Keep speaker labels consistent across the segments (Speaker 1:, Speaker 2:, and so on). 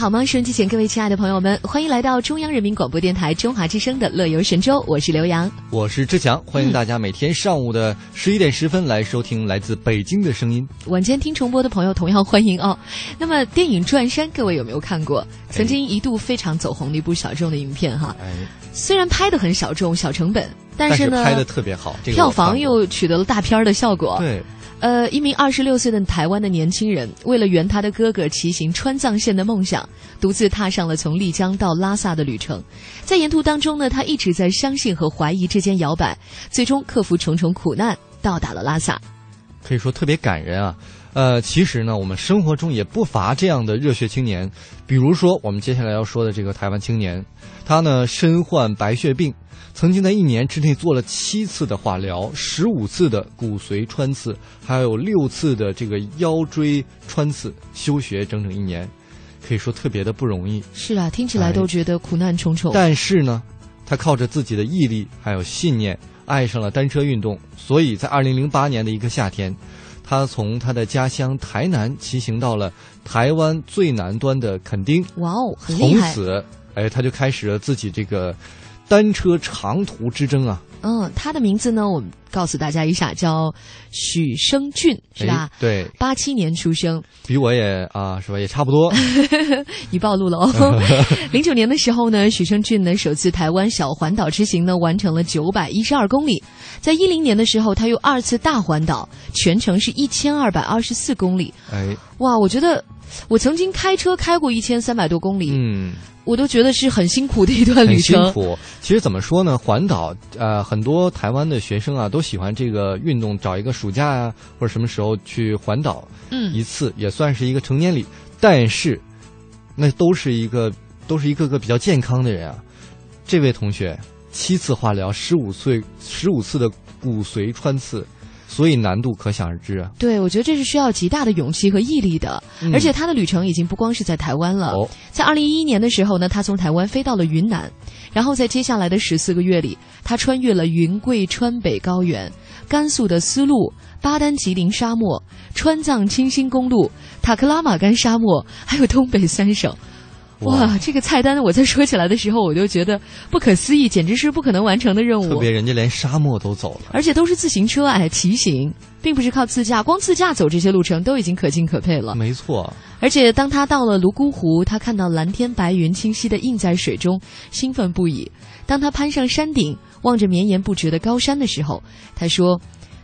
Speaker 1: 好吗？收音机前各位亲爱的朋友们，欢迎来到中央人民广播电台中华之声的《乐游神州》，我是刘洋，
Speaker 2: 我是志强，欢迎大家每天上午的十一点十分来收听来自北京的声音。
Speaker 1: 晚间听重播的朋友同样欢迎哦。那么电影《转山》，各位有没有看过？曾经一度非常走红的一部小众的影片哈。
Speaker 2: 哎，
Speaker 1: 虽然拍的很小众、小成本，但是呢，
Speaker 2: 拍的特别好，这个
Speaker 1: 票房又取得了大片的效果。
Speaker 2: 对。
Speaker 1: 呃，一名二十六岁的台湾的年轻人，为了圆他的哥哥骑行川藏线的梦想，独自踏上了从丽江到拉萨的旅程。在沿途当中呢，他一直在相信和怀疑之间摇摆，最终克服重重苦难，到达了拉萨。
Speaker 2: 可以说特别感人啊！呃，其实呢，我们生活中也不乏这样的热血青年，比如说我们接下来要说的这个台湾青年，他呢身患白血病。曾经在一年之内做了七次的化疗，十五次的骨髓穿刺，还有六次的这个腰椎穿刺，休学整整一年，可以说特别的不容易。
Speaker 1: 是啊，听起来都觉得苦难重重。
Speaker 2: 但是呢，他靠着自己的毅力还有信念，爱上了单车运动，所以在二零零八年的一个夏天，他从他的家乡台南骑行到了台湾最南端的垦丁。
Speaker 1: 哇哦，很厉
Speaker 2: 害！从此，哎，他就开始了自己这个。单车长途之争啊！
Speaker 1: 嗯，他的名字呢，我们告诉大家一下，叫许生俊，是吧？
Speaker 2: 对，
Speaker 1: 八七年出生，
Speaker 2: 比我也啊，是吧？也差不多。
Speaker 1: 你暴露了哦。零九年的时候呢，许生俊呢首次台湾小环岛之行呢完成了九百一十二公里，在一零年的时候，他又二次大环岛，全程是一千二百二十四公里。
Speaker 2: 哎，
Speaker 1: 哇，我觉得我曾经开车开过一千三百多公里。
Speaker 2: 嗯。
Speaker 1: 我都觉得是很辛苦的一段旅程。
Speaker 2: 辛苦，其实怎么说呢？环岛，呃，很多台湾的学生啊，都喜欢这个运动，找一个暑假啊，或者什么时候去环岛，
Speaker 1: 嗯，
Speaker 2: 一次也算是一个成年礼。但是，那都是一个，都是一个个比较健康的人啊。这位同学七次化疗，十五岁，十五次的骨髓穿刺。所以难度可想而知啊！
Speaker 1: 对，我觉得这是需要极大的勇气和毅力的。而且他的旅程已经不光是在台湾了。在二零一一年的时候呢，他从台湾飞到了云南，然后在接下来的十四个月里，他穿越了云贵川北高原、甘肃的丝路、巴丹吉林沙漠、川藏青新公路、塔克拉玛干沙漠，还有东北三省。哇，这个菜单我在说起来的时候，我就觉得不可思议，简直是不可能完成的任务。
Speaker 2: 特别人家连沙漠都走了，
Speaker 1: 而且都是自行车哎，骑行，并不是靠自驾，光自驾走这些路程都已经可敬可佩了。
Speaker 2: 没错。
Speaker 1: 而且当他到了泸沽湖，他看到蓝天白云清晰的映在水中，兴奋不已。当他攀上山顶，望着绵延不绝的高山的时候，他说：“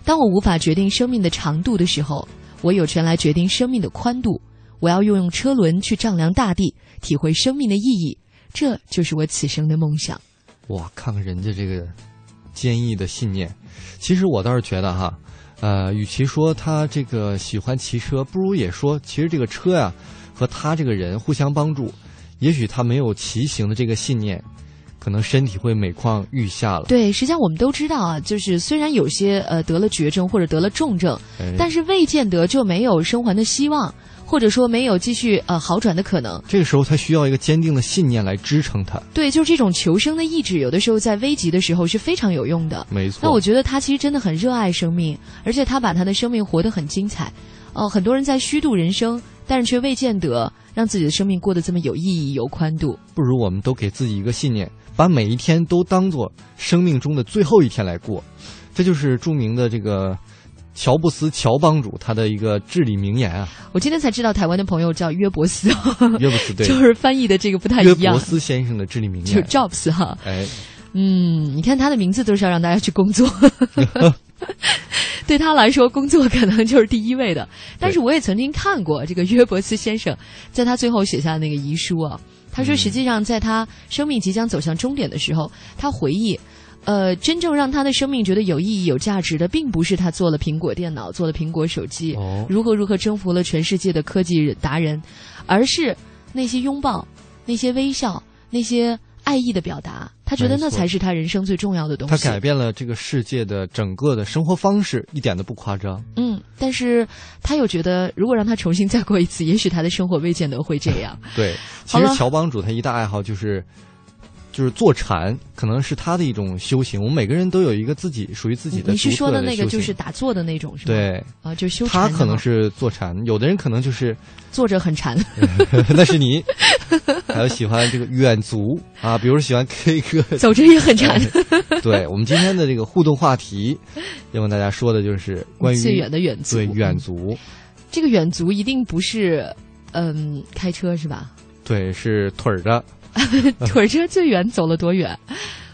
Speaker 1: 当我无法决定生命的长度的时候，我有权来决定生命的宽度。我要用用车轮去丈量大地。”体会生命的意义，这就是我此生的梦想。
Speaker 2: 哇，看看人家这个坚毅的信念。其实我倒是觉得哈，呃，与其说他这个喜欢骑车，不如也说，其实这个车呀和他这个人互相帮助。也许他没有骑行的这个信念，可能身体会每况愈下了。
Speaker 1: 对，实际上我们都知道啊，就是虽然有些呃得了绝症或者得了重症，但是未见得就没有生还的希望。或者说没有继续呃好转的可能，
Speaker 2: 这个时候他需要一个坚定的信念来支撑他。
Speaker 1: 对，就是这种求生的意志，有的时候在危急的时候是非常有用的。
Speaker 2: 没错。
Speaker 1: 那我觉得他其实真的很热爱生命，而且他把他的生命活得很精彩。哦，很多人在虚度人生，但是却未见得让自己的生命过得这么有意义、有宽度。
Speaker 2: 不如我们都给自己一个信念，把每一天都当做生命中的最后一天来过。这就是著名的这个。乔布斯，乔帮主，他的一个至理名言啊！
Speaker 1: 我今天才知道，台湾的朋友叫约伯斯，
Speaker 2: 约伯斯对，
Speaker 1: 就是翻译的这个不太一样。
Speaker 2: 约伯斯先生的至理名言，
Speaker 1: 就 Jobs 哈。
Speaker 2: 哎，
Speaker 1: 嗯，你看他的名字都是要让大家去工作，对他来说，工作可能就是第一位的。但是我也曾经看过这个约伯斯先生在他最后写下的那个遗书啊，他说，实际上在他生命即将走向终点的时候，他回忆。呃，真正让他的生命觉得有意义、有价值的，并不是他做了苹果电脑、做了苹果手机，
Speaker 2: 哦
Speaker 1: 如何如何征服了全世界的科技达人，而是那些拥抱、那些微笑、那些爱意的表达。他觉得那才是他人生最重要的东西。
Speaker 2: 他改变了这个世界的整个的生活方式，一点都不夸张。
Speaker 1: 嗯，但是他又觉得，如果让他重新再过一次，也许他的生活未见得会这样。
Speaker 2: 对，其实乔帮主他一大爱好就是。就是坐禅，可能是他的一种修行。我们每个人都有一个自己属于自己的
Speaker 1: 你是说
Speaker 2: 的
Speaker 1: 的那个就是打坐的那种是吗？
Speaker 2: 对，
Speaker 1: 啊，就修
Speaker 2: 他
Speaker 1: 禅他
Speaker 2: 可能是坐禅，有的人可能就是
Speaker 1: 坐着很禅。
Speaker 2: 那是你，还有喜欢这个远足啊，比如喜欢 K 歌，
Speaker 1: 走着也很禅。
Speaker 2: 对我们今天的这个互动话题，要跟大家说的就是关于
Speaker 1: 最远的远足。
Speaker 2: 对远足，
Speaker 1: 这个远足一定不是，嗯，开车是吧？
Speaker 2: 对是腿儿的，
Speaker 1: 腿儿车最远走了多远？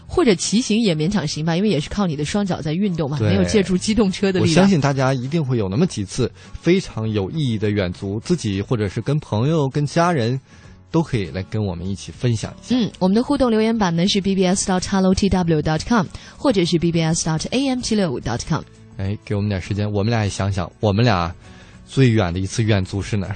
Speaker 1: 或者骑行也勉强行吧，因为也是靠你的双脚在运动嘛，没有借助机动车的力量。
Speaker 2: 相信大家一定会有那么几次非常有意义的远足，自己或者是跟朋友、跟家人，都可以来跟我们一起分享一下。
Speaker 1: 嗯，我们的互动留言板呢是 bbs dot hello tw dot com，或者是 bbs dot am 七六五 dot com。
Speaker 2: 哎，给我们点时间，我们俩也想想，我们俩最远的一次远足是哪儿？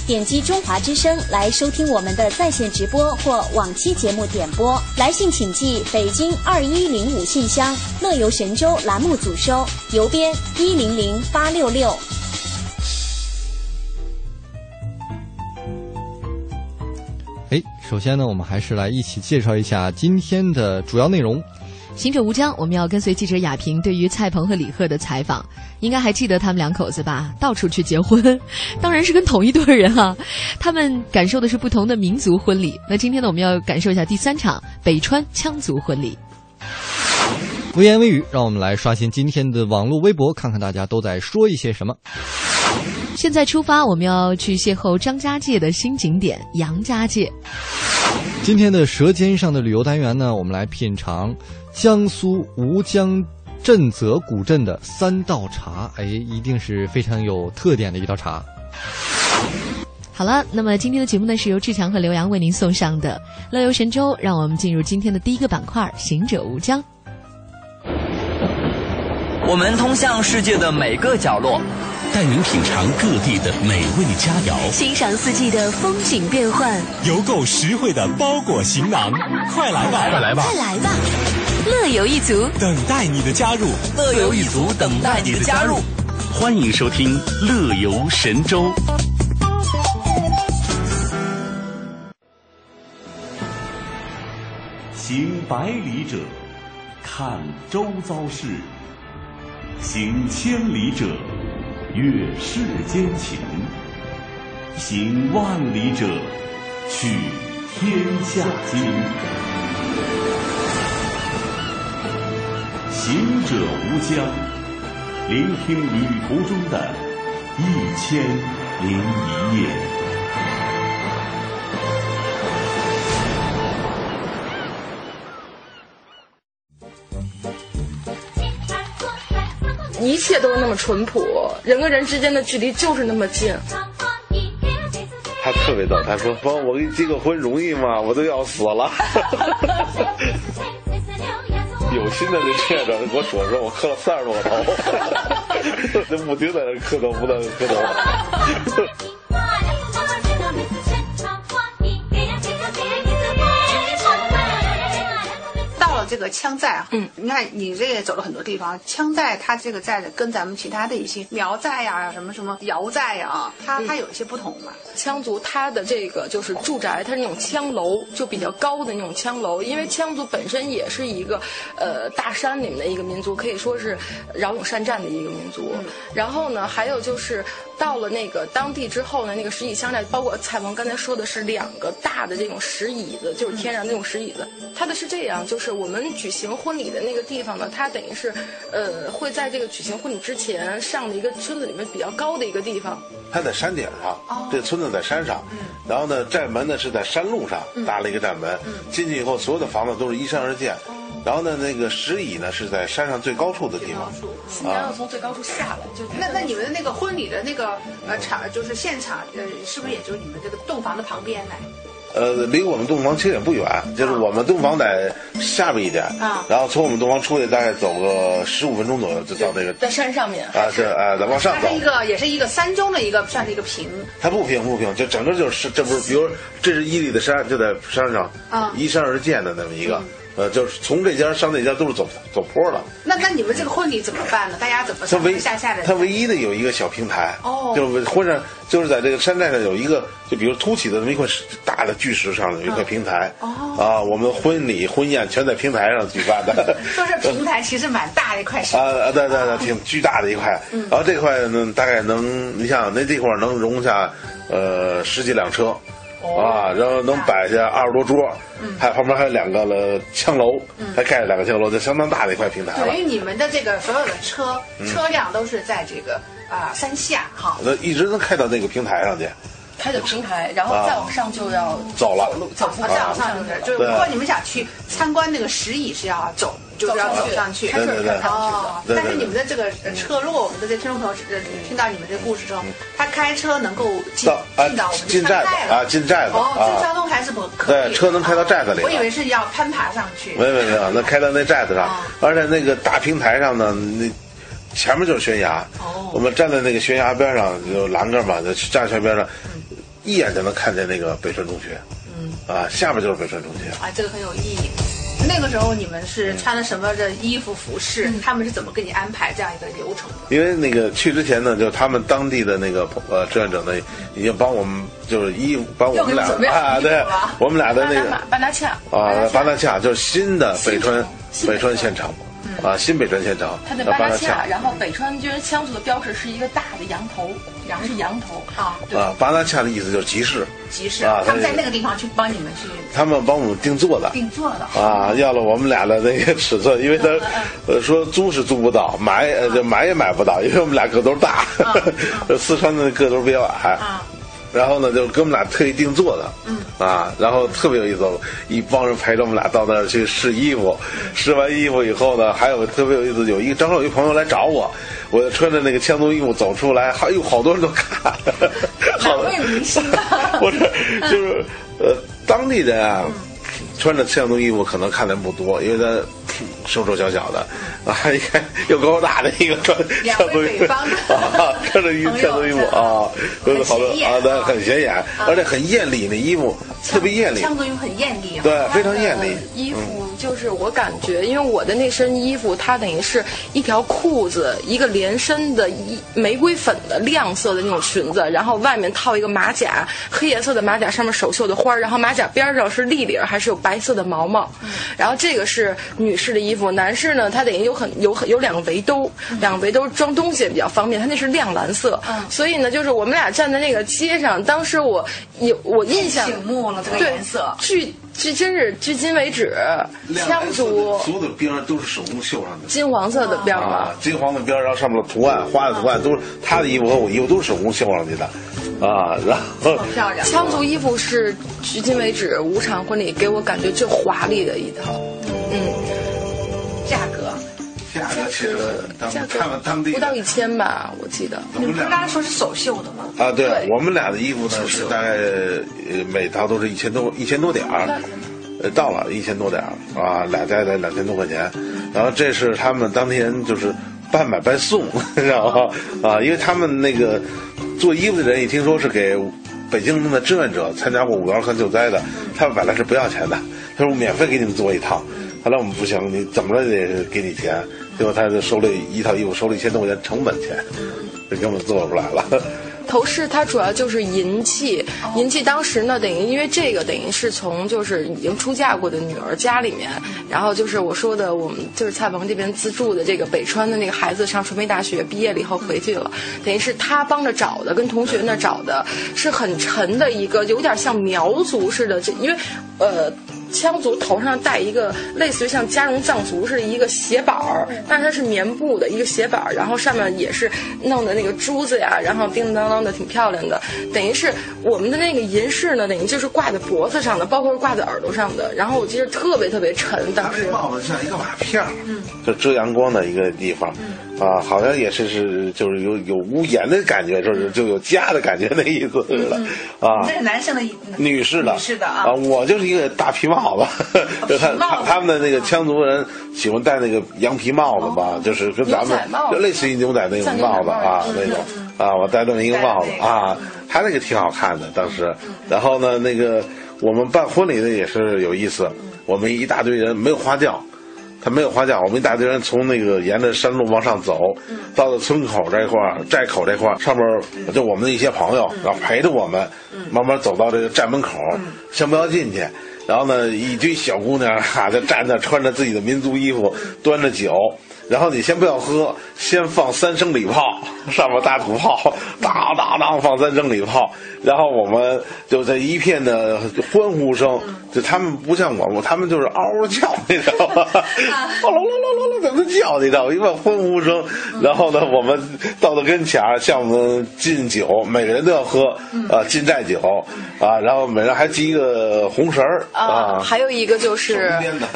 Speaker 3: 点击中华之声来收听我们的在线直播或往期节目点播。来信请寄北京二一零五信箱，乐游神州栏目组收，邮编一零零八六六。
Speaker 2: 哎，首先呢，我们还是来一起介绍一下今天的主要内容。
Speaker 1: 行者无疆，我们要跟随记者雅萍对于蔡鹏和李贺的采访，应该还记得他们两口子吧？到处去结婚，当然是跟同一对人啊。他们感受的是不同的民族婚礼。那今天呢，我们要感受一下第三场北川羌族婚礼。
Speaker 2: 微言微语，让我们来刷新今天的网络微博，看看大家都在说一些什么。
Speaker 1: 现在出发，我们要去邂逅张家界的新景点杨家界。
Speaker 2: 今天的舌尖上的旅游单元呢，我们来品尝江苏吴江镇泽古镇的三道茶，哎，一定是非常有特点的一道茶。
Speaker 1: 好了，那么今天的节目呢是由志强和刘洋为您送上的《乐游神州》，让我们进入今天的第一个板块——行者无疆。
Speaker 4: 我们通向世界的每个角落，
Speaker 5: 带您品尝各地的美味佳肴，
Speaker 6: 欣赏四季的风景变换，
Speaker 7: 邮购实惠的包裹行囊，快来吧，快来吧，
Speaker 6: 快来吧！乐游一族
Speaker 7: 等待你的加入，
Speaker 4: 乐游一族等待你的加入。
Speaker 5: 欢迎收听《乐游神州》。行百里者，看周遭事；行千里者，阅世间情；行万里者，取天下经。行者无疆，聆听旅途中的一千零一夜。
Speaker 8: 一切都是那么淳朴，人跟人之间的距离就是那么近。
Speaker 9: 他特别逗，他说：“帮我给你结个婚容易吗？我都要死了。”有心的就欠着给我说说，我磕了三十多个头，那不停在那磕头，不断磕头。
Speaker 8: 这
Speaker 10: 个羌寨啊，嗯，你看你这也走了很多地方，羌寨它这个寨子跟咱们其他的一些苗寨呀、什么什么瑶寨呀，它它有一些不同嘛。
Speaker 8: 羌族它的这个就是住宅，它是那种羌楼，就比较高的那种羌楼，因为羌族本身也是一个呃大山里面的一个民族，可以说是骁勇善战的一个民族。然后呢，还有就是到了那个当地之后呢，那个石椅羌寨，包括蔡文刚才说的是两个大的这种石椅子，就是天然的那种石椅子。它的是这样，就是我们举行婚礼的那个地方呢，它等于是呃会在这个举行婚礼之前上的一个村子里面比较高的一个地方。
Speaker 11: 它在山顶上，这村子在山上，然后呢，寨门呢是在山路上搭了一个寨门，进去以后所有的房子都是依山而建，然后呢，那个石椅呢是在山上最高处的地方，
Speaker 8: 新娘要从最高处下来，就
Speaker 10: 那那你们的那个婚礼的那个呃场，就是现场，呃，是不是也就是你们这个洞房的旁边呢？
Speaker 11: 呃，离我们洞房其实也不远，就是我们洞房在下边一点，
Speaker 10: 啊。
Speaker 11: 然后从我们洞房出去大概走个十五分钟左右就到那个
Speaker 8: 在山上面。
Speaker 11: 啊，是啊，再往上走。
Speaker 10: 它是一。个也是一个山中的一个算是一个平，
Speaker 11: 它不平不平，就整个就是这不是，比如这是伊犁的山，就在山上，
Speaker 10: 啊。
Speaker 11: 依山而建的那么一个，呃，就是从这家上那家都是走走坡的。
Speaker 10: 那那你们这个婚礼怎么办呢？大家怎么上上下下的？
Speaker 11: 它唯一的有一个小平台，
Speaker 10: 哦
Speaker 11: 就是婚上就是在这个山寨上有一个，就比如凸起的那么一块石大的巨石上有一块平台，
Speaker 10: 哦
Speaker 11: 啊，我们婚礼婚宴全在平台上举办的。
Speaker 10: 说是平台其实蛮大的一块石
Speaker 11: 啊啊，对对对，挺巨大的一块，
Speaker 10: 嗯
Speaker 11: 然后这块呢，大概能，你想那地方能容下，呃，十几辆车，啊，然后能摆下二十多桌，还旁边还有两个了枪楼，还盖了两个枪楼，就相当大的一块平台
Speaker 10: 等。于你们的这个所有的车
Speaker 11: 嗯。
Speaker 10: 车辆都是在这个啊山下哈。
Speaker 11: 那一直能开到那个平台上去，
Speaker 8: 开的平台，然后再往上就要
Speaker 11: 走了
Speaker 8: 走
Speaker 10: 再往上就是，就是如果你们想去参观那个石椅是要走，就是要走上去。
Speaker 11: 对对对
Speaker 10: 哦，
Speaker 11: 对对
Speaker 10: 但是你们的这个呃车，如果我们的这听众朋友呃听到你们这个故事之后，他开车能够进进到我们
Speaker 11: 进寨子啊，进寨子
Speaker 10: 哦，这交
Speaker 11: 啊，
Speaker 10: 通还是不可以。
Speaker 11: 对，车能开到寨子里
Speaker 10: 我以。为是要攀爬上去。
Speaker 11: 没没没有，那开到那寨子上，而且那个大平台上呢，那前面就是悬崖。我们站在那个悬崖边上，有栏杆嘛，就站悬崖边上，一眼就能看见那个北川中学。
Speaker 10: 嗯，
Speaker 11: 啊，下面就是北川中学。
Speaker 10: 啊，这个很有意义。那个时候你们是穿了什么的衣服服饰？他们是怎么给你安排这样一个流程的？
Speaker 11: 因为那个去之前呢，就他们当地的那个呃志愿者呢，已经帮我们就是衣服，帮我们俩啊，对，我们俩的那个
Speaker 8: 巴拿恰，
Speaker 11: 啊，巴拿恰就是新的北川北川县城，啊，新北川县城，
Speaker 8: 它的
Speaker 11: 叫纳
Speaker 8: 巴拉恰，然后北川军羌族的标志是一个大的羊头，羊是羊头。啊，对，
Speaker 11: 啊，巴拉恰的意思就是集市，
Speaker 10: 集市，
Speaker 11: 啊
Speaker 10: 他们在那个地方去帮你们去。
Speaker 11: 他们帮我们定做的。
Speaker 10: 定做的。
Speaker 11: 啊，要了我们俩的那个尺寸，因为他呃说租是租不到，买呃就买也买不到，因为我们俩个头大，四川的个头比较矮。然后呢，就给我们俩特意定做的，
Speaker 10: 嗯。
Speaker 11: 啊，然后特别有意思，一帮人陪着我们俩到那儿去试衣服，试完衣服以后呢，还有特别有意思，有一个正好有一朋友来找我，我就穿着那个羌族衣服走出来，还有，好多人都看，好多？不是，就是呃，当地人啊，穿着羌族衣服可能看的人不多，因为他瘦瘦小小的啊，你看又高大的一个穿
Speaker 10: 两
Speaker 11: 羌族衣服
Speaker 10: 北方的
Speaker 11: 啊，穿着一
Speaker 10: 朋友
Speaker 11: 羌族衣服啊，好多
Speaker 10: 很显眼
Speaker 11: 啊，对，很显眼，而且很艳丽，那衣服特别艳丽，
Speaker 10: 羌族衣服很艳丽。
Speaker 11: 对，非常艳丽。
Speaker 8: 衣服就是我感觉，因为我的那身衣服，它等于是一条裤子，一个连身的一玫瑰粉的亮色的那种裙子，然后外面套一个马甲，黑颜色的马甲上面手绣的花，然后马甲边上是立领，还是有白色的毛毛。然后这个是女士的衣服，男士呢，他等于有很有很有两个围兜，两个围兜装东西也比较方便，他那是亮蓝色。所以呢，就是我们俩站在那个街上，当时我有我印象
Speaker 10: 醒目了这个
Speaker 8: 对
Speaker 10: 颜色
Speaker 8: 距距真是至今为止，羌族
Speaker 11: 所有的边儿都是手工绣上的。
Speaker 8: 金黄色的边儿嘛
Speaker 11: 啊，，金黄的边儿，然后上面的图案、花的图案都是他的衣服和我衣服都是手工绣上去的，啊，然后
Speaker 10: 漂亮。
Speaker 8: 羌族衣服是至今为止五场婚礼给我感觉最华丽的一套。嗯，
Speaker 10: 价格，
Speaker 11: 价格其实他们当地
Speaker 8: 不到一千吧，我记得。
Speaker 10: 你们不是刚才说是手绣的吗？
Speaker 11: 啊，对
Speaker 8: 对。
Speaker 11: 我们俩的衣服呢是大概呃每套都是一千多一千多点儿，呃到了一千多点儿啊，俩加起来两千多块钱，然后这是他们当天就是半买半送，你知道吗？啊，因为他们那个做衣服的人一听说是给北京的志愿者参加过五幺二三救灾的，他们本来是不要钱的，他说免费给你们做一套。后来我们不行，你怎么着得给你钱。结果他就收了一套衣服，收了一千多块钱成本钱，这根本做出来了。
Speaker 8: 头饰它主要就是银器，银器当时呢，等于因为这个等于是从就是已经出嫁过的女儿家里面，然后就是我说的我们就是蔡鹏这边资助的这个北川的那个孩子上传媒大学毕业了以后回去了，等于是他帮着找的，跟同学那找的是很沉的一个，有点像苗族似的，这因为呃。羌族头上戴一个类似于像加绒藏族似的一个鞋板儿，但是它是棉布的一个鞋板儿，然后上面也是弄的那个珠子呀，然后叮叮当当的挺漂亮的。等于是我们的那个银饰呢，等于就是挂在脖子上的，包括挂在耳朵上的。然后我记得特别特别沉，当时
Speaker 11: 帽子像一个瓦片儿，就遮阳光的一个地方。啊，好像也是是，就是有有屋檐的感觉，就是就有家的感觉那意思似的，啊。
Speaker 10: 这是男生的，
Speaker 11: 女士的，
Speaker 10: 女士的啊。
Speaker 11: 我就是一个大皮帽 子，就他他他们的那个羌族人喜欢戴那个羊皮帽子吧，就是跟咱们就类似于牛仔那种帽子啊那种啊，我戴这么一个帽子啊，他那个挺好看的当时。然后呢，那个我们办婚礼的也是有意思，我们一大堆人没有花轿。他没有花轿，我们一大堆人从那个沿着山路往上走，到了村口这块儿、寨口这块儿，上面就我们的一些朋友，然后陪着我们，慢慢走到这个寨门口，先不要进去。然后呢，一堆小姑娘哈就站那，穿着自己的民族衣服，端着酒。然后你先不要喝，先放三声礼炮，上面大土炮，当当当放三声礼炮，然后我们就在一片的欢呼声，就他们不像我们，他们就是嗷嗷叫，你知道吗？嗷喽喽喽喽喽怎么叫？你知道吗？一片欢呼声，然后呢，我们到了跟前儿，向我们敬酒，每个人都要喝啊，敬寨酒啊，然后每人还系一个红绳儿啊。
Speaker 8: 还有一个就是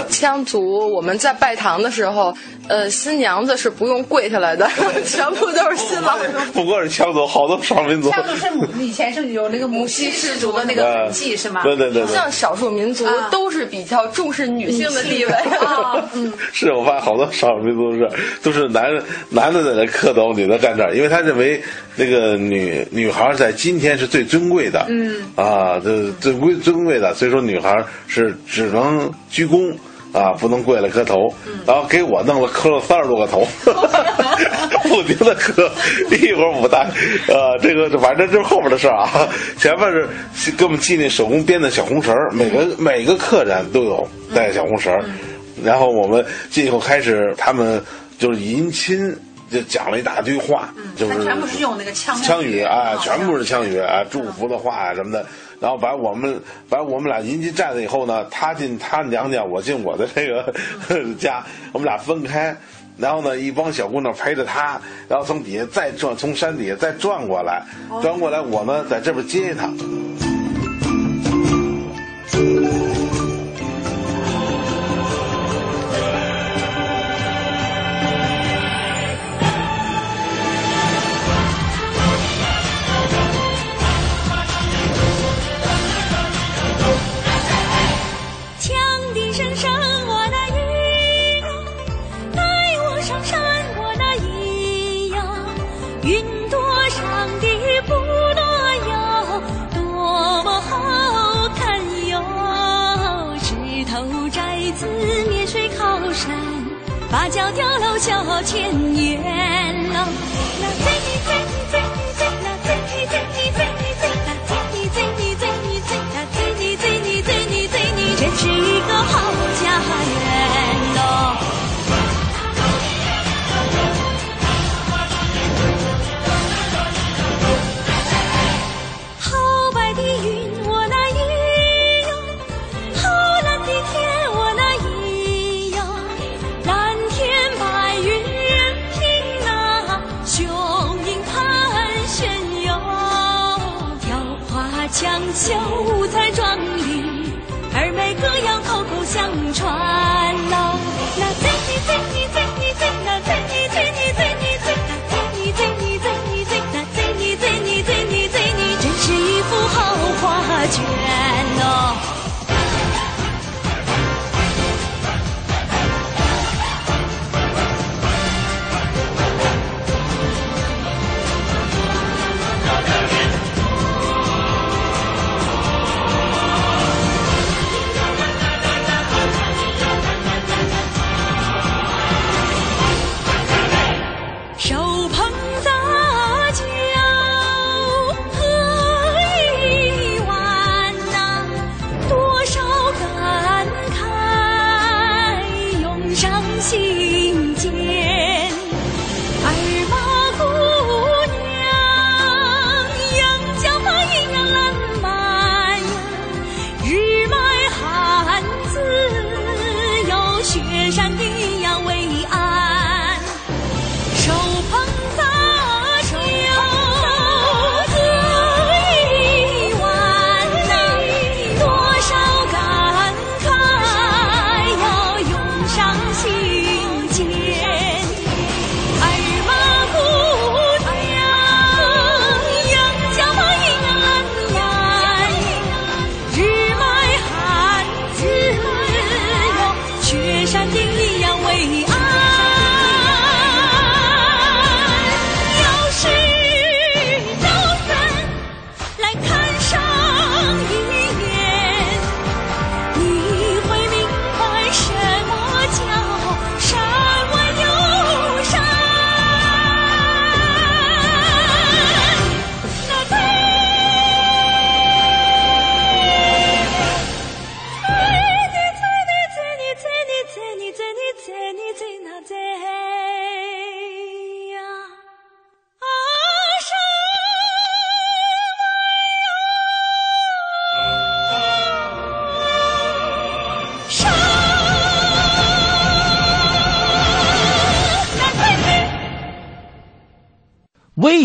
Speaker 8: 羌族，我们在拜堂的时候，呃。新娘子是不用跪下来的，全部都是新郎。
Speaker 11: 不光是羌族，好多少数民族。
Speaker 10: 羌族是母，以前是有那个母系氏族的那个痕迹，是吗？
Speaker 11: 对对对。
Speaker 8: 像少数民族都是比较重视女性的地位啊。
Speaker 10: 嗯，
Speaker 11: 是我发现好多少数民族是都是男人，男的在那磕头，女的站这儿，因为他认为那个女女孩在今天是最尊贵的。
Speaker 10: 嗯。
Speaker 11: 啊，这最贵尊贵的，所以说女孩是只能鞠躬。啊，不能跪了磕头，然后给我弄了磕了三十多个头，不停的磕，一会儿舞台，呃，这个反正这是后边的事啊，前面是给我们系那手工编的小红绳每个每个客人都有带小红绳然后我们进以后开始，他们就是迎亲，就讲了一大堆话，就是
Speaker 10: 全部是用那个枪
Speaker 11: 枪语啊，全部是枪语啊，祝福的话啊什么的。然后把我们把我们俩迎进寨子以后呢，他进他娘家，我进我的这个 家，我们俩分开。然后呢，一帮小姑娘陪着他，然后从底下再转，从山底下再转过来，转过来我呢在这边接他。
Speaker 12: 千
Speaker 13: 年。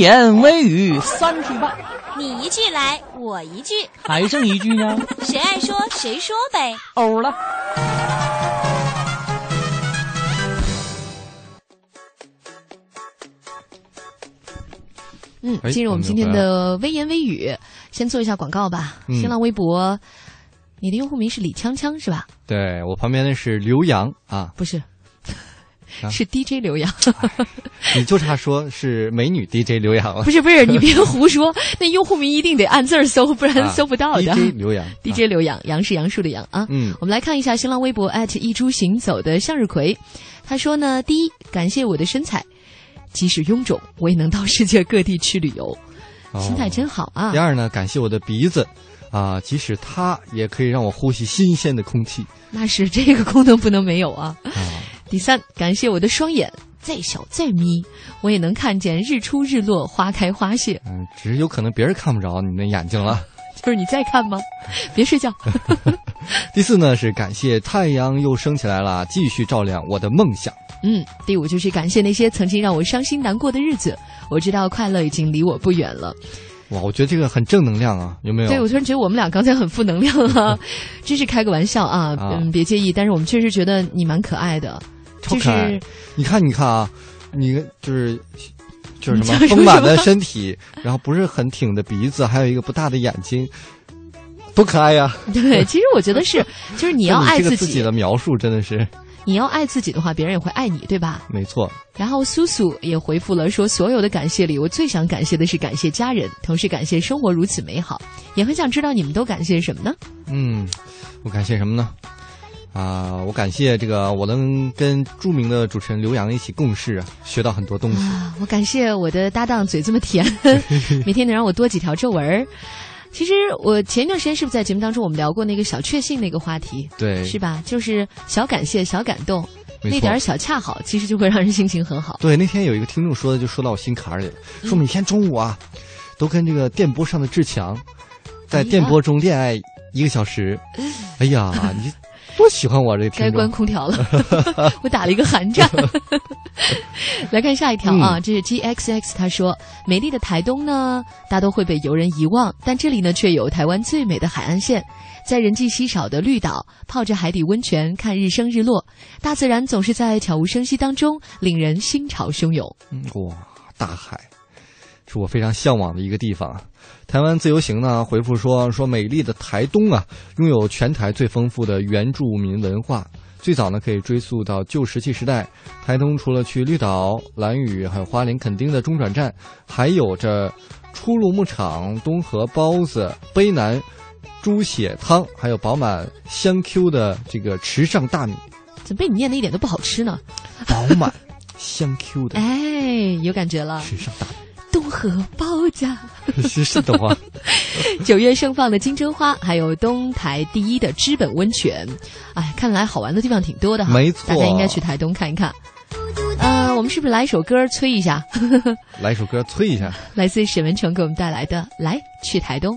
Speaker 13: 言微语三句半，
Speaker 3: 你一句来，我一句，
Speaker 13: 还剩一句呢。
Speaker 3: 谁爱说谁说呗。
Speaker 13: 欧了。
Speaker 1: 嗯，
Speaker 2: 哎
Speaker 1: 进入我们今天的微言微语，先做一下广告吧。
Speaker 2: 嗯
Speaker 1: 新浪微博，你的用户名是李锵锵是吧？
Speaker 2: 对我旁边的是刘洋啊，
Speaker 1: 不是，
Speaker 2: 啊
Speaker 1: 是 DJ 刘洋。
Speaker 2: 你就差说是美女 DJ 刘洋了。
Speaker 1: 不是不是，你别胡说，那用户名一定得按字儿搜，不然
Speaker 2: 啊
Speaker 1: 搜不到的。
Speaker 2: DJ 刘洋
Speaker 1: DJ 刘洋，杨是杨树的杨啊。
Speaker 2: 嗯
Speaker 1: 我们来看一下新浪微博一株行走的向日葵，他说呢，第一，感谢我的身材，即使臃肿，我也能到世界各地去旅游，
Speaker 2: 哦
Speaker 1: 心态真好啊
Speaker 2: 第。二呢，感谢我的鼻子，啊，即使它也可以让我呼吸新鲜的空气。
Speaker 1: 那是这个功能不能没有啊啊。第三，感谢我的双眼，再小再眯，我也能看见日出日落、花开花谢。
Speaker 2: 嗯，只是有可能别人看不着你那眼睛了。
Speaker 1: 就是你在看吗？别睡觉。
Speaker 2: 第四呢是感谢太阳又升起来了，继续照亮我的梦想。
Speaker 1: 嗯，第五就是感谢那些曾经让我伤心难过的日子，我知道快乐已经离我不远了。
Speaker 2: 哇，我觉得这个很正能量啊，有没有？
Speaker 1: 对，我突然觉得我们俩刚才很负能量啊，真是开个玩笑啊，
Speaker 2: 啊
Speaker 1: 嗯，别介意。但是我们确实觉得你蛮可爱的，就
Speaker 2: 超可爱。
Speaker 1: 是
Speaker 2: 你看，你看啊，你就是就是什么丰满的身体，然后不是很挺的鼻子，还有一个不大的眼睛，多可爱呀！
Speaker 1: 对，其实我觉得是，就是你
Speaker 2: 你
Speaker 1: 要爱自
Speaker 2: 己自己的描述真的是
Speaker 1: 你要爱自己的话，别人也会爱你，对吧？
Speaker 2: 没错。
Speaker 1: 然后苏苏也回复了说，所有的感谢里，我最想感谢的是感谢家人，同时感谢生活如此美好，也很想知道你们都感谢什么呢？
Speaker 2: 嗯，我感谢什么呢？啊、我感谢这个我能跟著名的主持人刘洋一起共事啊，学到很多东西。
Speaker 1: 啊，我感谢我的搭档嘴这么甜，每天能让我多几条皱纹儿。其实我前一段时间是不是在节目当中我们聊过那个小确幸那个话题？
Speaker 2: 对
Speaker 1: 是吧？就是小感谢、小感动，那点儿小恰好，其实就会让人心情很好。
Speaker 2: 对，那天有一个听众说的，就说到我心坎儿里了，
Speaker 1: 嗯
Speaker 2: 说每天中午啊，都跟这个电波上的志强，在电波中恋爱一个小时。哎呀，你多喜欢我这个。
Speaker 1: 该关空调了，我打了一个寒战。来看下一条啊，
Speaker 2: 嗯
Speaker 1: 这是 G X X 他说，美丽的台东呢，大都会被游人遗忘，但这里呢却有台湾最美的海岸线，在人迹稀少的绿岛，泡着海底温泉，看日升日落，大自然总是在悄无声息当中，令人心潮汹涌。
Speaker 2: 嗯哇，大海是我非常向往的一个地方啊。台湾自由行呢回复说说美丽的台东啊，拥有全台最丰富的原住民文化。最早呢可以追溯到旧石器时代，台东除了去绿岛、兰屿还有花莲、垦丁的中转站，还有着初鹿牧场、东河包子、卑南猪血汤，还有饱满香 Q 的这个池上大米，
Speaker 1: 怎么被你念的一点都不好吃呢？
Speaker 2: 饱满香 Q 的
Speaker 1: 哎，有感觉了。
Speaker 2: 池上大米。
Speaker 1: 东河包价，
Speaker 2: 是是的话，
Speaker 1: 九月盛放的金针花，还有东台第一的知本温泉，哎，看来好玩的地方挺多的哈。
Speaker 2: 没错
Speaker 1: 大家应该去台东看一看。呃，我们是不是来一首歌催一下？
Speaker 2: 来一首歌催一下。
Speaker 1: 来自沈文成给我们带来的《来去台东》。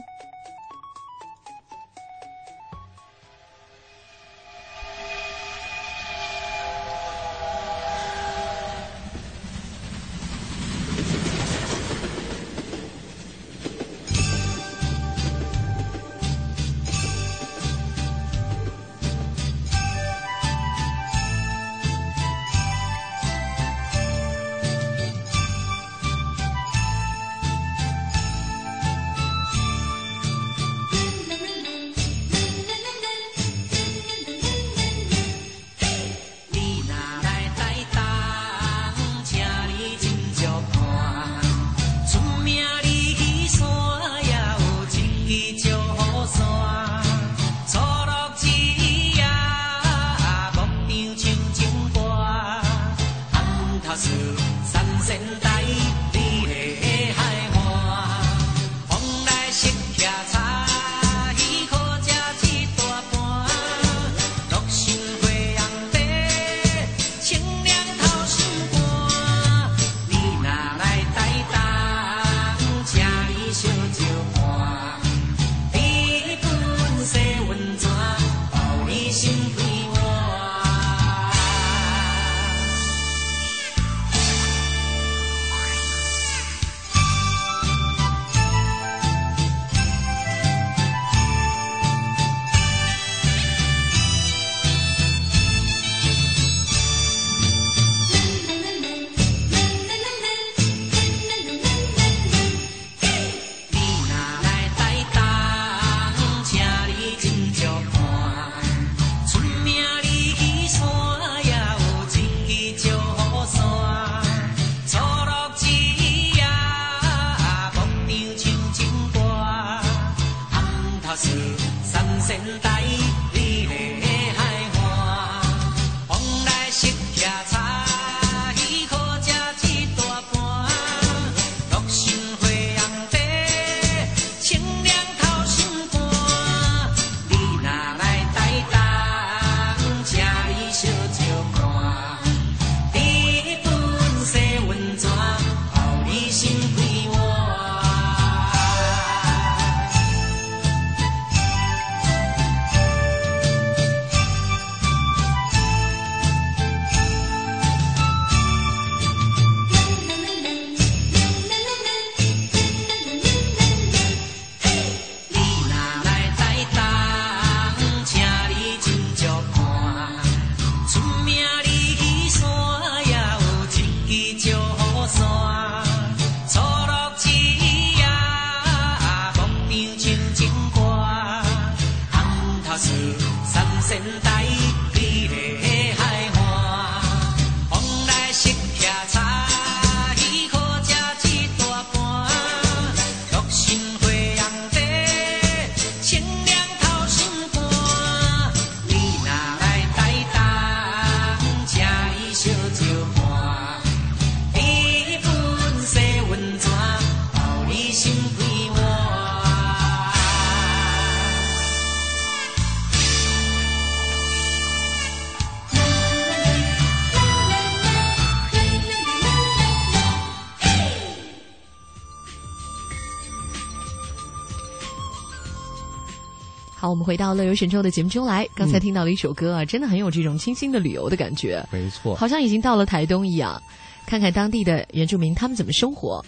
Speaker 1: 我们回到乐游神州的节目中来。刚才听到了一首歌啊，真的很有这种清新的旅游的感觉，
Speaker 2: 没错，
Speaker 1: 好像已经到了台东一样。看看当地的原住民他们怎么生活。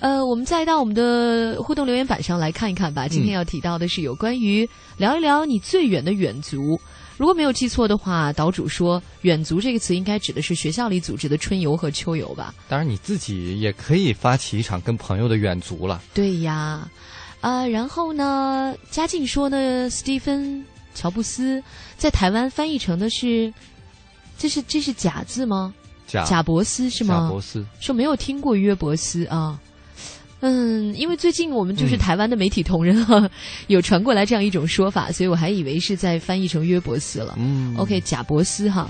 Speaker 1: 呃，我们再到我们的互动留言板上来看一看吧。今天要提到的是有关于聊一聊你最远的远足。如果没有记错的话，岛主说“远足”这个词应该指的是学校里组织的春游和秋游吧？
Speaker 2: 当然，你自己也可以发起一场跟朋友的远足了。
Speaker 1: 对呀，啊、然后呢，嘉靖说呢，斯蒂芬·乔布斯在台湾翻译成的是，这是这是假字吗？
Speaker 2: 贾
Speaker 1: 贾伯斯是吗？
Speaker 2: 贾伯斯
Speaker 1: 说没有听过约伯斯啊。嗯，因为最近我们就是
Speaker 2: 嗯
Speaker 1: 台湾的媒体同仁啊，有传过来这样一种说法，所以我还以为是在翻译成约伯斯了。
Speaker 2: 嗯
Speaker 1: OK，贾伯斯哈，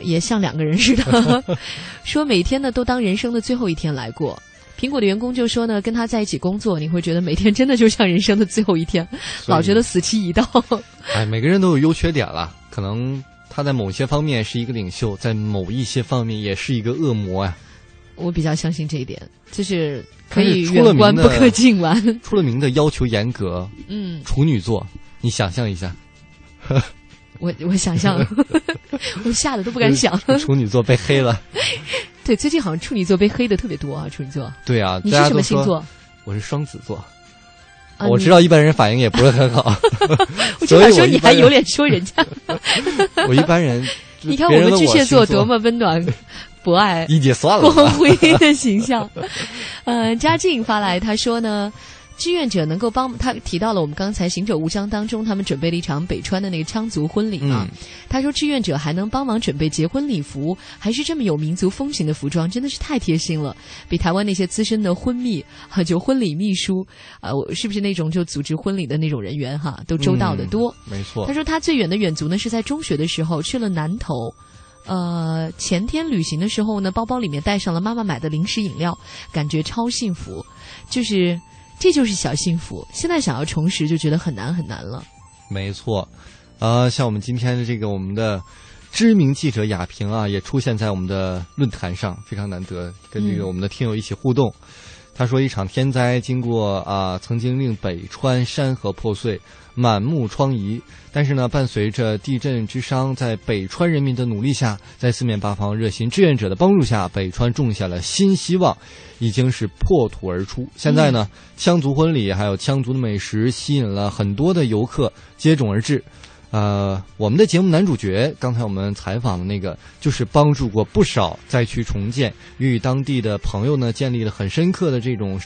Speaker 1: 也像两个人似的，说每天呢都当人生的最后一天来过。苹果的员工就说呢，跟他在一起工作，你会觉得每天真的就像人生的最后一天，老觉得死期已到。
Speaker 2: 哎，每个人都有优缺点了，可能他在某些方面是一个领袖，在某一些方面也是一个恶魔呀、
Speaker 1: 我比较相信这一点，就是可以
Speaker 2: 出了
Speaker 1: 远观不可近玩。
Speaker 2: 出了名的要求严格。
Speaker 1: 嗯，
Speaker 2: 处女座，你想象一下，
Speaker 1: 我我想象，我吓得都不敢想。
Speaker 2: 处女座被黑了。
Speaker 1: 对，最近好像处女座被黑的特别多啊，处女座。
Speaker 2: 对啊，
Speaker 1: 你是什么星座？
Speaker 2: 我是双子座。
Speaker 1: 啊
Speaker 2: 我知道一般人反应也不是很好，
Speaker 1: 我就
Speaker 2: 所以
Speaker 1: 想说你还有脸说人家？
Speaker 2: 我一般人，
Speaker 1: 你看我们巨蟹座多么温暖、博爱、
Speaker 2: 一姐算了
Speaker 1: 光辉的形象。呃，嘉靖发来他说呢。志愿者能够帮他提到了我们刚才《行者无疆》当中，他们准备了一场北川的那个羌族婚礼啊。
Speaker 2: 嗯
Speaker 1: 他说志愿者还能帮忙准备结婚礼服，还是这么有民族风情的服装，真的是太贴心了，比台湾那些资深的婚秘啊，就婚礼秘书啊，我是不是那种就组织婚礼的那种人员哈，都周到的多。
Speaker 2: 嗯没错
Speaker 1: 他说他最远的远足呢是在中学的时候去了南投。呃，前天旅行的时候呢，包包里面带上了妈妈买的零食饮料，感觉超幸福。就是这就是小幸福。现在想要重拾，就觉得很难很难了。
Speaker 2: 没错，呃，像我们今天的这个我们的知名记者雅萍啊，也出现在我们的论坛上，非常难得，跟这个
Speaker 1: 嗯
Speaker 2: 我们的听友一起互动。他说，一场天灾经过啊、曾经令北川山河破碎，满目疮痍。但是呢，伴随着地震之伤，在北川人民的努力下，在四面八方热心志愿者的帮助下，北川种下了新希望，已经是破土而出。现在呢，羌族婚礼还有羌族的美食，吸引了很多的游客接踵而至。呃，我们的节目男主角，刚才我们采访的那个，就是帮助过不少灾区重建，与当地的朋友呢建立了很深刻的这种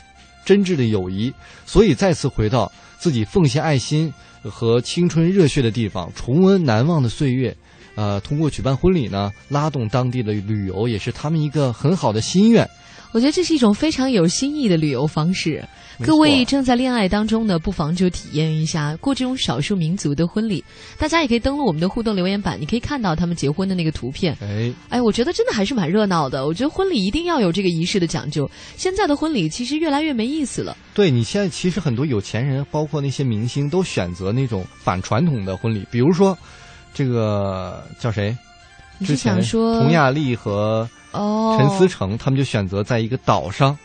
Speaker 2: 真挚的友谊，所以再次回到自己奉献爱心和青春热血的地方，重温难忘的岁月。呃，通过举办婚礼呢，拉动当地的旅游，也是他们一个很好的心愿。
Speaker 1: 我觉得这是一种非常有新意的旅游方式。各位正在恋爱当中呢，不妨就体验一下过这种少数民族的婚礼。大家也可以登录我们的互动留言板，你可以看到他们结婚的那个图片。
Speaker 2: 哎，
Speaker 1: 哎，我觉得真的还是蛮热闹的。我觉得婚礼一定要有这个仪式的讲究。现在的婚礼其实越来越没意思了。
Speaker 2: 对你现在其实很多有钱人，包括那些明星，都选择那种反传统的婚礼，比如说这个叫谁？
Speaker 1: 你是想说
Speaker 2: 佟亚丽和
Speaker 1: 哦
Speaker 2: 陈思诚，他们就选择在一个岛上。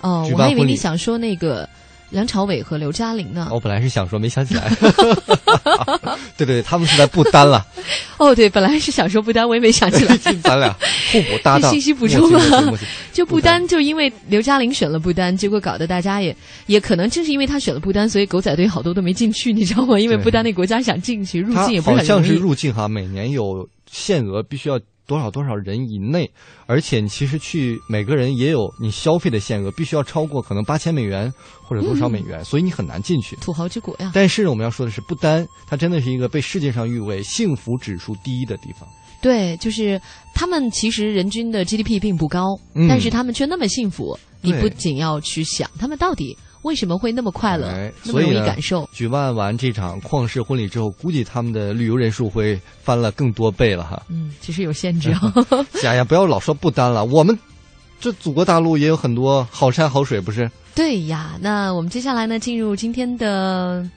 Speaker 1: 哦，我还以为你想说那个梁朝伟和刘嘉玲呢。
Speaker 2: 我本来是想说，没想起来。对对，他们是在不丹了。
Speaker 1: 哦，对，本来是想说不丹，我也没想起来。
Speaker 2: 咱俩互补搭档，
Speaker 1: 信息补充了。就不丹，就因为刘嘉玲选了不丹，结果搞得大家也也可能正是因为他选了不丹，所以狗仔队好多都没进去，你知道吗？因为不丹那国家想进去入境也不
Speaker 2: 好像是入境哈，每年有限额，必须要。多少多少人以内，而且你其实去每个人也有你消费的限额，必须要超过可能八千美元或者多少美元，所以你很难进去。
Speaker 1: 土豪之国呀！
Speaker 2: 但是我们要说的是，不丹它真的是一个被世界上誉为幸福指数第一的地方。
Speaker 1: 对，就是他们其实人均的 GDP 并不高，
Speaker 2: 嗯、
Speaker 1: 但是他们却那么幸福。你不仅要去想他们到底。为什么会那么快乐？
Speaker 2: 哎、
Speaker 1: 那么容易感受？
Speaker 2: 举办完这场旷世婚礼之后，估计他们的旅游人数会翻了更多倍了哈。
Speaker 1: 嗯，其实有限制啊。
Speaker 2: 哎呀，不要老说不丹了，我们这祖国大陆也有很多好山好水，不是？
Speaker 1: 对呀，那我们接下来呢，进入今天的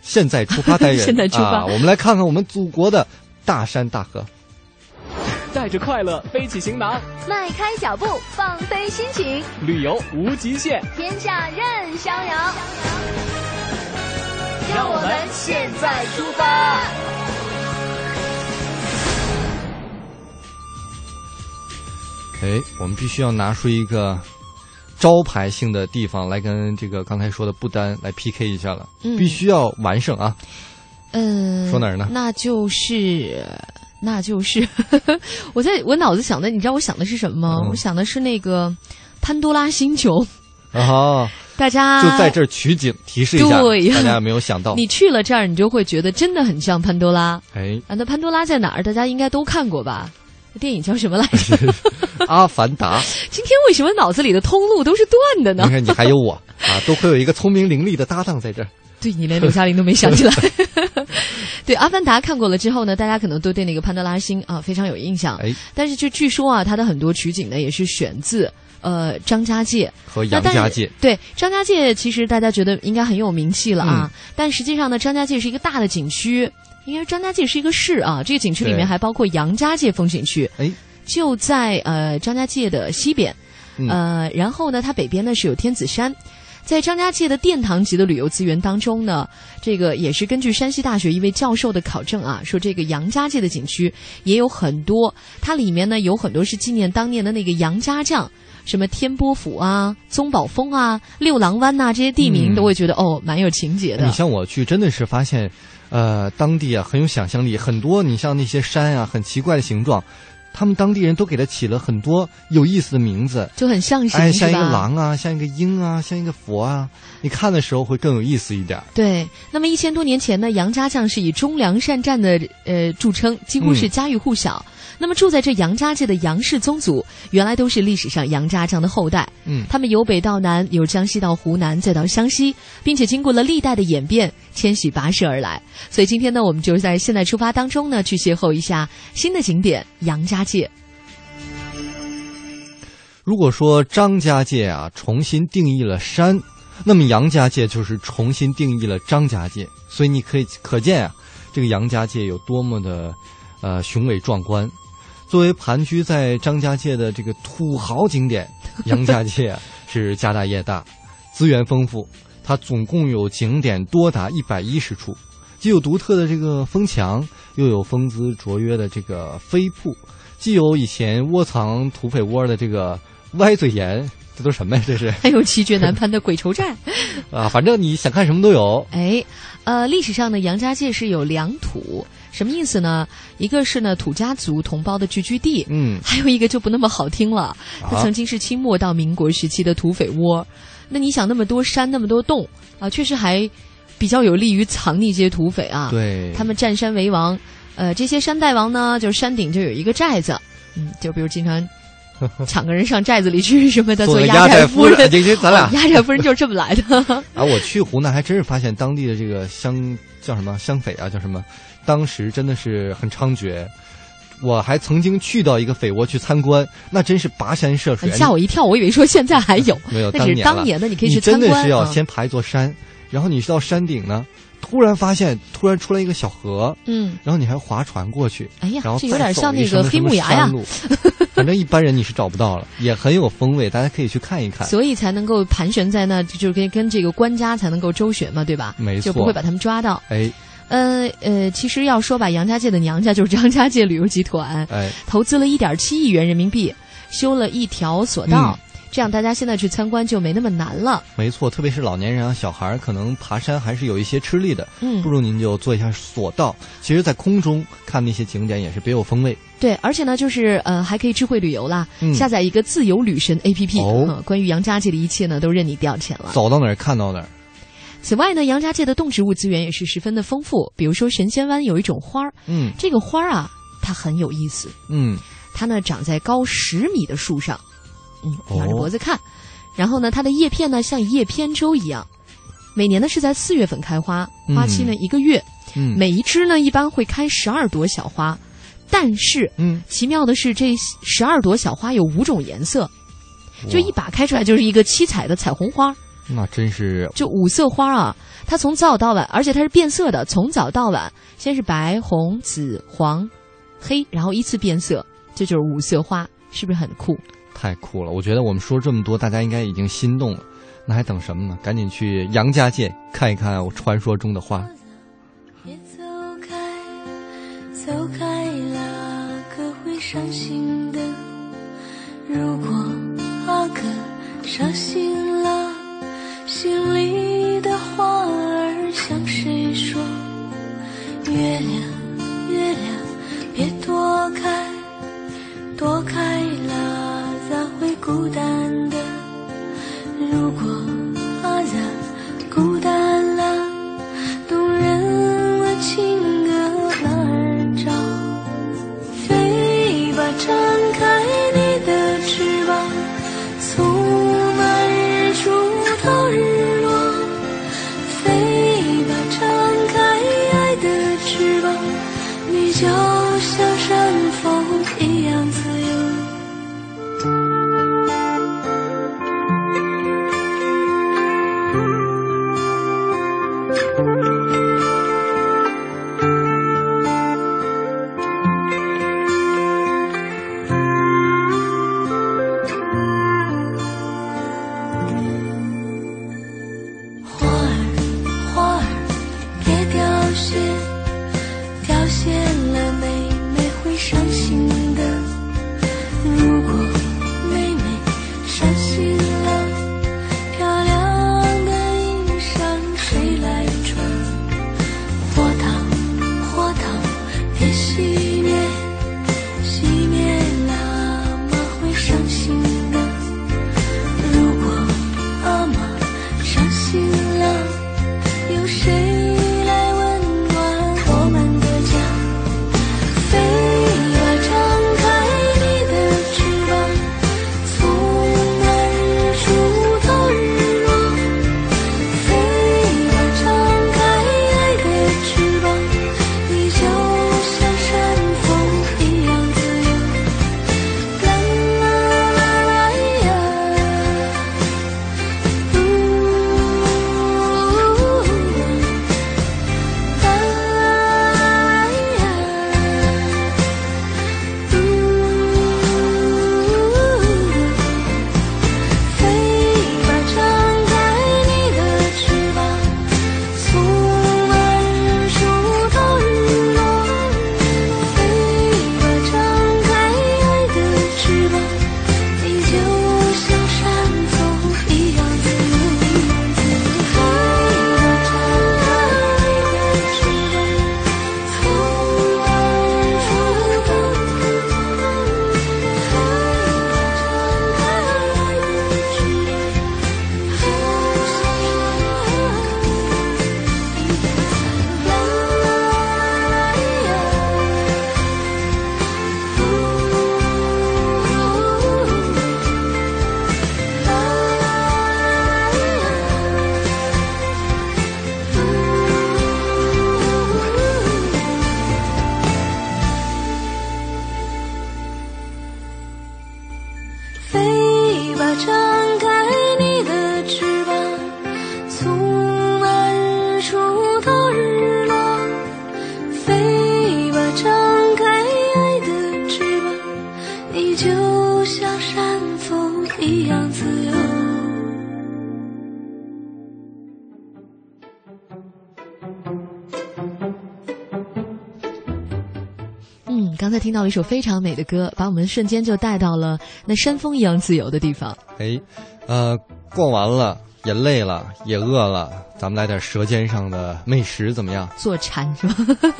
Speaker 2: 现在出发单元。
Speaker 1: 现在出发、
Speaker 2: 啊，我们来看看我们祖国的大山大河。
Speaker 14: 带着快乐背起行囊，
Speaker 12: 迈开脚步放飞心情，
Speaker 14: 旅游无极限，
Speaker 12: 天下任逍遥。
Speaker 14: 让我们现在出发。
Speaker 2: 哎，我们必须要拿出一个招牌性的地方来跟这个刚才说的不丹来 PK 一下了，
Speaker 1: 嗯、
Speaker 2: 必须要完胜啊！
Speaker 1: 嗯，
Speaker 2: 说哪儿呢？
Speaker 1: 那就是。那就是 我在我脑子想的，你知道我想的是什么吗？
Speaker 2: 嗯、
Speaker 1: 我想的是那个潘多拉星球
Speaker 2: 哦！
Speaker 1: 大家
Speaker 2: 就在这儿取景，提示一下，
Speaker 1: 对
Speaker 2: 大家有没有想到？
Speaker 1: 你去了这儿，你就会觉得真的很像潘多拉。
Speaker 2: 哎，
Speaker 1: 啊，那潘多拉在哪儿？大家应该都看过吧？电影叫什么来着？
Speaker 2: 《阿凡达》。
Speaker 1: 今天为什么脑子里的通路都是断的呢？
Speaker 2: 你看，你还有我啊，都会有一个聪明伶俐的搭档在这儿。
Speaker 1: 对你连刘嘉玲都没想起来。对《阿凡达》看过了之后呢，大家可能都对那个潘多拉星啊非常有印象。
Speaker 2: 哎，
Speaker 1: 但是就据说啊，它的很多取景呢也是选自呃张家界
Speaker 2: 和杨家界。
Speaker 1: 对张家界，其实大家觉得应该很有名气了啊，
Speaker 2: 嗯、
Speaker 1: 但实际上呢，张家界是一个大的景区，应该张家界是一个市啊。这个景区里面还包括杨家界风景区，
Speaker 2: 哎，
Speaker 1: 就在呃张家界的西边，
Speaker 2: 嗯、
Speaker 1: 呃，然后呢，它北边呢是有天子山。在张家界的殿堂级的旅游资源当中呢，这个也是根据山西大学一位教授的考证啊，说这个杨家界的景区也有很多，它里面呢有很多是纪念当年的那个杨家将，什么天波府啊、宗宝峰啊、六郎湾呐、啊、这些地名，都会觉得、
Speaker 2: 嗯、
Speaker 1: 哦蛮有情节的。
Speaker 2: 你像我去，真的是发现，呃，当地啊很有想象力，很多你像那些山啊，很奇怪的形状。他们当地人都给它起了很多有意思的名字，
Speaker 1: 就很象形，
Speaker 2: 哎，像一个狼啊，像一个鹰啊，像一个佛啊，你看的时候会更有意思一点。
Speaker 1: 对，那么一千多年前呢，杨家将是以忠良善战的呃著称，几乎是家喻户晓。嗯、那么住在这杨家界的杨氏宗族，原来都是历史上杨家将的后代。
Speaker 2: 嗯，
Speaker 1: 他们由北到南，由江西到湖南，再到湘西，并且经过了历代的演变，迁徙跋涉而来。所以今天呢，我们就在现代出发当中呢，去邂逅一下新的景点杨家界。
Speaker 2: 如果说张家界啊重新定义了山，那么杨家界就是重新定义了张家界。所以你可以可见啊，这个杨家界有多么的呃雄伟壮观。作为盘踞在张家界的这个土豪景点，杨家界是家大业大，资源丰富。它总共有景点多达一百一十处，既有独特的这个风墙，又有风姿卓约的这个飞瀑，既有以前窝藏土匪窝的这个歪嘴岩，这都什么呀？这是
Speaker 1: 还有奇绝难攀的鬼仇寨
Speaker 2: 啊！反正你想看什么都有。
Speaker 1: 哎，呃，历史上呢，杨家界是有两土，什么意思呢？一个是呢土家族同胞的聚居地，
Speaker 2: 嗯，
Speaker 1: 还有一个就不那么好听了，它曾经是清末到民国时期的土匪窝。那你想那么多山那么多洞啊，确实还比较有利于藏匿这些土匪啊。
Speaker 2: 对，
Speaker 1: 他们占山为王，呃，这些山大王呢，就是山顶就有一个寨子，嗯，就比如经常 抢个人上寨子里去什么的，
Speaker 2: 做
Speaker 1: 压
Speaker 2: 寨
Speaker 1: 夫人。
Speaker 2: 这这咱俩
Speaker 1: 压寨夫人就是这么来的。
Speaker 2: 啊，我去湖南还真是发现当地的这个乡叫什么乡匪啊，叫什么，当时真的是很猖獗。我还曾经去到一个匪窝去参观，那真是跋山涉水，
Speaker 1: 吓我一跳。我以为说现在还有，
Speaker 2: 没有，
Speaker 1: 那是当年的，你可以去参
Speaker 2: 观。真的是要先爬一座山，然后你到山顶呢，突然发现突然出来一个小河，
Speaker 1: 嗯，
Speaker 2: 然后你还划船过去，
Speaker 1: 哎呀，
Speaker 2: 然后
Speaker 1: 这有点像那
Speaker 2: 个
Speaker 1: 黑木崖呀。
Speaker 2: 反正一般人你是找不到了，也很有风味，大家可以去看一看。
Speaker 1: 所以才能够盘旋在那，就是跟跟这个官家才能够周旋嘛，对吧？
Speaker 2: 没错，
Speaker 1: 就不会把他们抓到。
Speaker 2: 哎。
Speaker 1: 呃呃，其实要说吧，杨家界的娘家就是张家界旅游集团，
Speaker 2: 哎，
Speaker 1: 投资了一点七亿元人民币，修了一条索道，这样大家现在去参观就没那么难了。
Speaker 2: 没错，特别是老年人啊、小孩儿，可能爬山还是有一些吃力的，
Speaker 1: 嗯，
Speaker 2: 不如您就做一下索道。其实，在空中看那些景点也是别有风味。
Speaker 1: 对，而且呢，就是呃，还可以智慧旅游啦，
Speaker 2: 嗯、
Speaker 1: 下载一个自由旅神 APP，
Speaker 2: 哦，
Speaker 1: 关于杨家界的一切呢，都任你调遣了，
Speaker 2: 走到哪儿看到哪儿。
Speaker 1: 此外呢，杨家界的动植物资源也是十分的丰富。比如说神仙湾有一种花儿，
Speaker 2: 嗯，
Speaker 1: 这个花儿啊，它很有意思，
Speaker 2: 嗯，
Speaker 1: 它呢长在高十米的树上，嗯，
Speaker 2: 哦。
Speaker 1: 仰着脖子看，然后呢，它的叶片呢像一叶扁舟一样，每年呢是在四月份开花，花期呢一个月，
Speaker 2: 嗯，
Speaker 1: 每一枝呢一般会开十二朵小花，但是，
Speaker 2: 嗯，
Speaker 1: 奇妙的是这十二朵小花有五种颜色，就一把开出来就是一个七彩的彩虹花。
Speaker 2: 那真是。
Speaker 1: 就五色花啊，它从早到晚，而且它是变色的，从早到晚，先是白、红、紫、黄、黑，然后依次变色，这就是五色花，是不是很酷？
Speaker 2: 太酷了！我觉得我们说这么多，大家应该已经心动了，那还等什么呢？赶紧去杨家界看一看我传说中的花。
Speaker 15: 别走开，走开了，可会伤心的。如果阿哥伤心了。心里的话儿向谁说？月亮，月亮，别躲开，躲开了，孤单。到了
Speaker 1: 一首非常美的歌，把我们瞬间就带到了那山峰一样自由的地方。
Speaker 2: 哎，呃，逛完了也累了，也饿了，咱们来点舌尖上的美食怎么样？
Speaker 1: 坐禅是吧？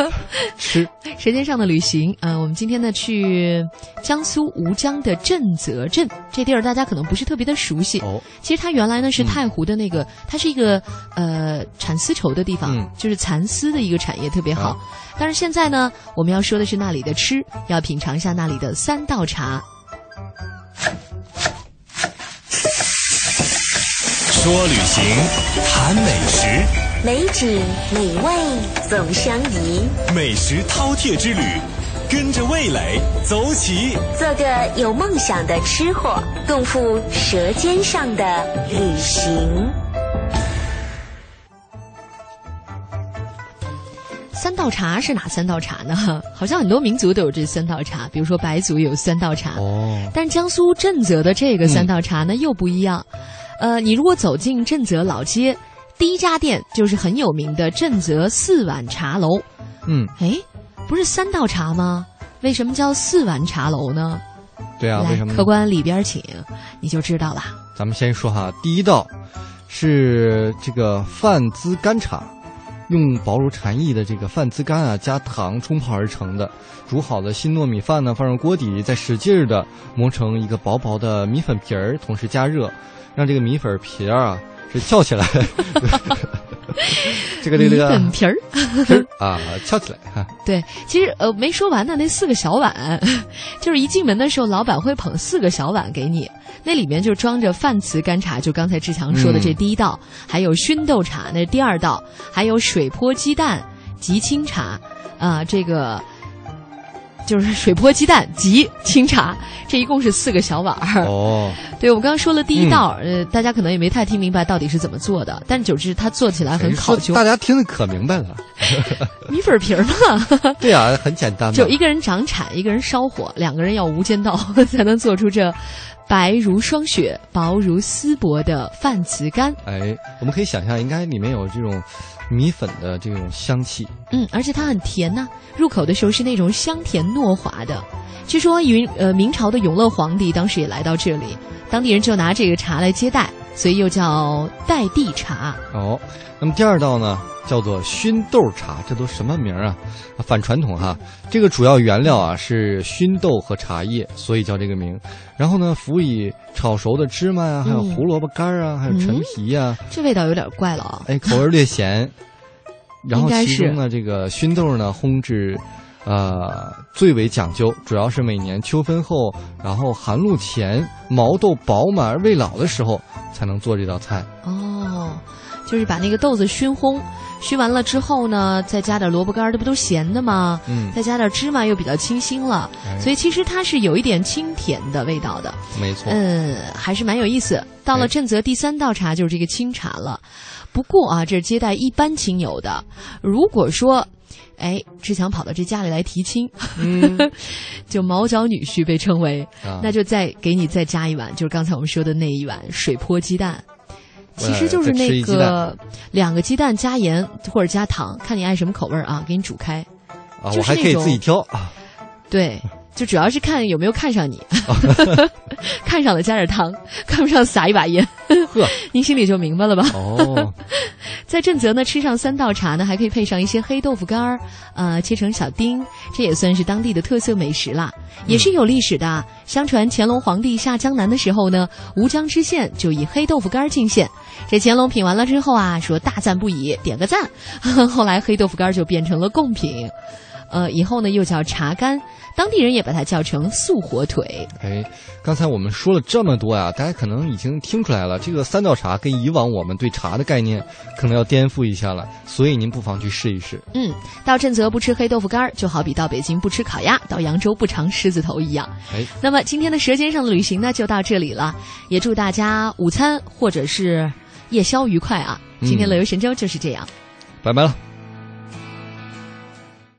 Speaker 2: 吃。
Speaker 1: 舌尖上的旅行，呃，我们今天呢去江苏吴江的震泽镇，这地儿大家可能不是特别的熟悉。
Speaker 2: 哦，
Speaker 1: 其实它原来呢是太湖的那个，它是一个呃产丝绸的地方，
Speaker 2: 嗯
Speaker 1: 就是蚕丝的一个产业特别好。但是现在呢，我们要说的是那里的吃，要品尝一下那里的三道茶。
Speaker 7: 说旅行，谈美食，
Speaker 3: 美景美味总相宜，
Speaker 7: 美食饕餮之旅，跟着味蕾走起。
Speaker 3: 做个有梦想的吃货，共赴舌尖上的旅行。
Speaker 1: 三道茶是哪三道茶呢？好像很多民族都有这三道茶，比如说白族有三道茶。
Speaker 2: 哦，
Speaker 1: 但江苏震泽的这个三道茶呢、又不一样。呃，你如果走进震泽老街，第一家店就是很有名的震泽四碗茶楼。
Speaker 2: 嗯，
Speaker 1: 哎，不是三道茶吗？为什么叫四碗茶楼呢？
Speaker 2: 对啊，为什么？
Speaker 1: 客官里边请，你就知道了。
Speaker 2: 咱们先说哈，第一道是这个饭滋干茶，用薄如蝉翼的这个饭滋干啊，加糖冲泡而成的。煮好的新糯米饭呢，放入锅底，再使劲的磨成一个薄薄的米粉皮儿，同时加热，让这个米粉皮儿啊是翘起来。这个这个这个
Speaker 1: 米粉皮儿
Speaker 2: 啊翘起来哈。
Speaker 1: 对，其实呃没说完呢，那四个小碗，就是一进门的时候，老板会捧四个小碗给你，那里面就装着饭瓷干茶，就刚才志强说的这第一道，还有熏豆茶，那是第二道，还有水泼鸡蛋吉清茶，啊、这个。就是水泼鸡蛋及清茶，这一共是四个小碗儿。
Speaker 2: 哦，
Speaker 1: 对，我们刚刚说了第一道，呃，大家可能也没太听明白到底是怎么做的，但久之它做起来很考究。
Speaker 2: 大家听得可明白了。
Speaker 1: 米粉皮儿嘛，
Speaker 2: 对啊，很简单嘛。
Speaker 1: 就一个人掌铲，一个人烧火，两个人要无间道才能做出这白如霜雪、薄如丝帛的饭瓷干。
Speaker 2: 哎，我们可以想象，应该里面有这种米粉的这种香气。
Speaker 1: 嗯，而且它很甜呐、入口的时候是那种香甜糯滑的。据说云呃明朝的永乐皇帝当时也来到这里，当地人就拿这个茶来接待，所以又叫代地茶。
Speaker 2: 哦，那么第二道呢，叫做熏豆茶，这都什么名儿啊？反传统哈。这个主要原料啊是熏豆和茶叶，所以叫这个名。然后呢，辅以炒熟的芝麻呀、还有
Speaker 1: 嗯
Speaker 2: 胡萝卜干儿啊，还有陈皮呀、
Speaker 1: 这味道有点怪了啊。
Speaker 2: 哎，口味略咸。然后其中呢，这个熏豆呢烘制，呃，最为讲究，主要是每年秋分后，然后寒露前，毛豆饱满而未老的时候，才能做这道菜。
Speaker 1: 哦，就是把那个豆子熏烘，熏完了之后呢，再加点萝卜干儿，这不都咸的吗？
Speaker 2: 嗯
Speaker 1: 再加点芝麻又比较清新了，
Speaker 2: 哎
Speaker 1: 所以其实它是有一点清甜的味道的。
Speaker 2: 没错。
Speaker 1: 嗯，还是蛮有意思。到了
Speaker 2: 哎
Speaker 1: 震泽第三道茶就是这个清茶了。不过啊，这是接待一般亲友的。如果说，哎，志强跑到这家里来提亲，
Speaker 2: 嗯
Speaker 1: 就毛脚女婿被称为，
Speaker 2: 啊
Speaker 1: 那就再给你再加一碗，就是刚才我们说的那一碗水泼鸡蛋。其实就是那个两个鸡蛋加盐或者加糖，看你爱什么口味儿啊，给你煮开。
Speaker 2: 啊，
Speaker 1: 就是
Speaker 2: 我还可以
Speaker 1: 那种
Speaker 2: 自己挑啊。
Speaker 1: 对，就主要是看有没有看上你，看上了加点糖，看不上撒一把盐，
Speaker 2: 呵，
Speaker 1: 您心里就明白了吧？
Speaker 2: 哦，
Speaker 1: 在正则呢，吃上三道茶呢，还可以配上一些黑豆腐干儿，呃，切成小丁，这也算是当地的特色美食啦，也是有历史的。相传乾隆皇帝下江南的时候呢，吴江知县就以黑豆腐干儿进献，这乾隆品完了之后啊，说大赞不已，点个赞。后来黑豆腐干就变成了贡品，呃，以后呢又叫茶干，当地人也把它叫成素火腿。
Speaker 2: 哎，刚才我们说了这么多呀，大家可能已经听出来了，这个三道茶跟以往我们对茶的概念可能要颠覆一下了，所以您不妨去试一试。
Speaker 1: 嗯，到震泽不吃黑豆腐干儿，就好比到北京不吃烤鸭，到扬州不尝狮子头一样。
Speaker 2: 哎，
Speaker 1: 那么今天的《舌尖上的旅行》呢，就到这里了。也祝大家午餐或者是夜宵愉快啊！今天乐游神州就是这样。
Speaker 2: 拜拜了。